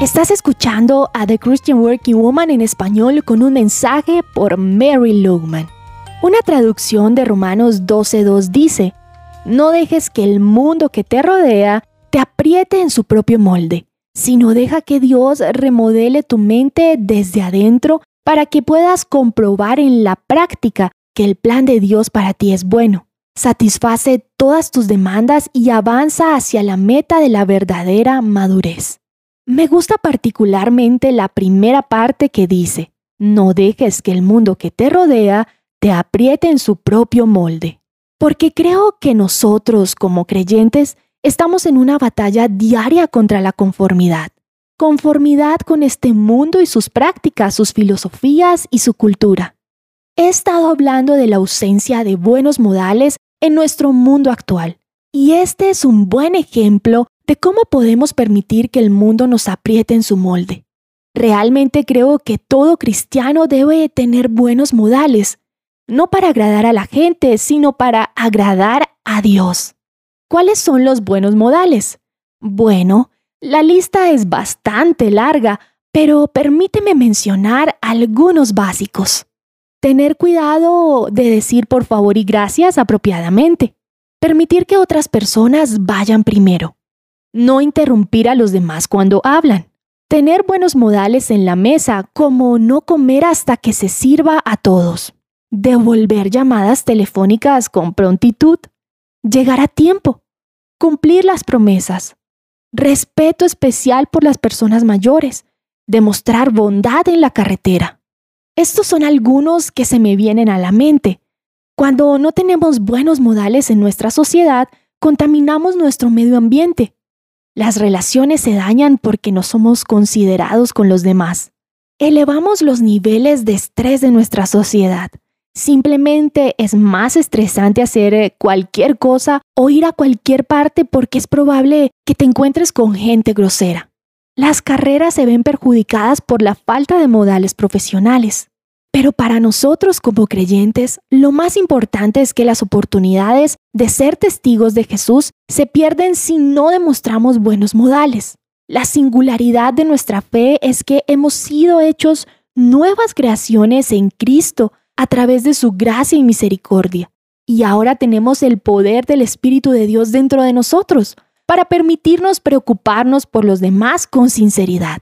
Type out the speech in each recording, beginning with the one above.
Estás escuchando a The Christian Working Woman en español con un mensaje por Mary Lugman. Una traducción de Romanos 12.2 dice, No dejes que el mundo que te rodea te apriete en su propio molde, sino deja que Dios remodele tu mente desde adentro para que puedas comprobar en la práctica que el plan de Dios para ti es bueno. Satisface todas tus demandas y avanza hacia la meta de la verdadera madurez. Me gusta particularmente la primera parte que dice, no dejes que el mundo que te rodea te apriete en su propio molde. Porque creo que nosotros como creyentes estamos en una batalla diaria contra la conformidad. Conformidad con este mundo y sus prácticas, sus filosofías y su cultura. He estado hablando de la ausencia de buenos modales en nuestro mundo actual. Y este es un buen ejemplo de cómo podemos permitir que el mundo nos apriete en su molde. Realmente creo que todo cristiano debe tener buenos modales, no para agradar a la gente, sino para agradar a Dios. ¿Cuáles son los buenos modales? Bueno, la lista es bastante larga, pero permíteme mencionar algunos básicos. Tener cuidado de decir por favor y gracias apropiadamente. Permitir que otras personas vayan primero. No interrumpir a los demás cuando hablan. Tener buenos modales en la mesa, como no comer hasta que se sirva a todos. Devolver llamadas telefónicas con prontitud. Llegar a tiempo. Cumplir las promesas. Respeto especial por las personas mayores. Demostrar bondad en la carretera estos son algunos que se me vienen a la mente. Cuando no tenemos buenos modales en nuestra sociedad, contaminamos nuestro medio ambiente. Las relaciones se dañan porque no somos considerados con los demás. Elevamos los niveles de estrés de nuestra sociedad. Simplemente es más estresante hacer eh, cualquier cosa o ir a cualquier parte porque es probable que te encuentres con gente grosera. Las carreras se ven perjudicadas por la falta de modales profesionales. Pero para nosotros como creyentes, lo más importante es que las oportunidades de ser testigos de Jesús se pierden si no demostramos buenos modales. La singularidad de nuestra fe es que hemos sido hechos nuevas creaciones en Cristo a través de su gracia y misericordia. Y ahora tenemos el poder del Espíritu de Dios dentro de nosotros para permitirnos preocuparnos por los demás con sinceridad.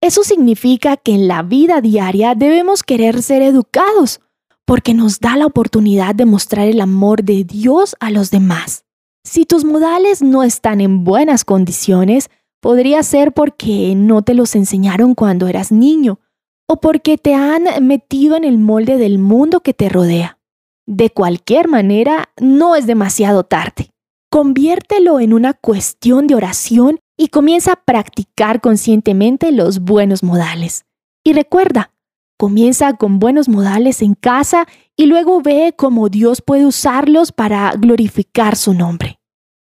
Eso significa que en la vida diaria debemos querer ser educados, porque nos da la oportunidad de mostrar el amor de Dios a los demás. Si tus modales no están en buenas condiciones, podría ser porque no te los enseñaron cuando eras niño, o porque te han metido en el molde del mundo que te rodea. De cualquier manera, no es demasiado tarde. Conviértelo en una cuestión de oración y comienza a practicar conscientemente los buenos modales. Y recuerda, comienza con buenos modales en casa y luego ve cómo Dios puede usarlos para glorificar su nombre.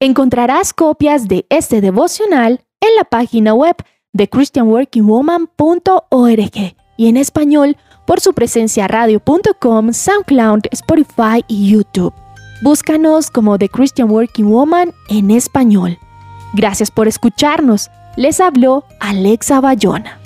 Encontrarás copias de este devocional en la página web de christianworkingwoman.org y en español por su presencia radio.com, SoundCloud, Spotify y YouTube. Búscanos como The Christian Working Woman en español. Gracias por escucharnos. Les habló Alexa Bayona.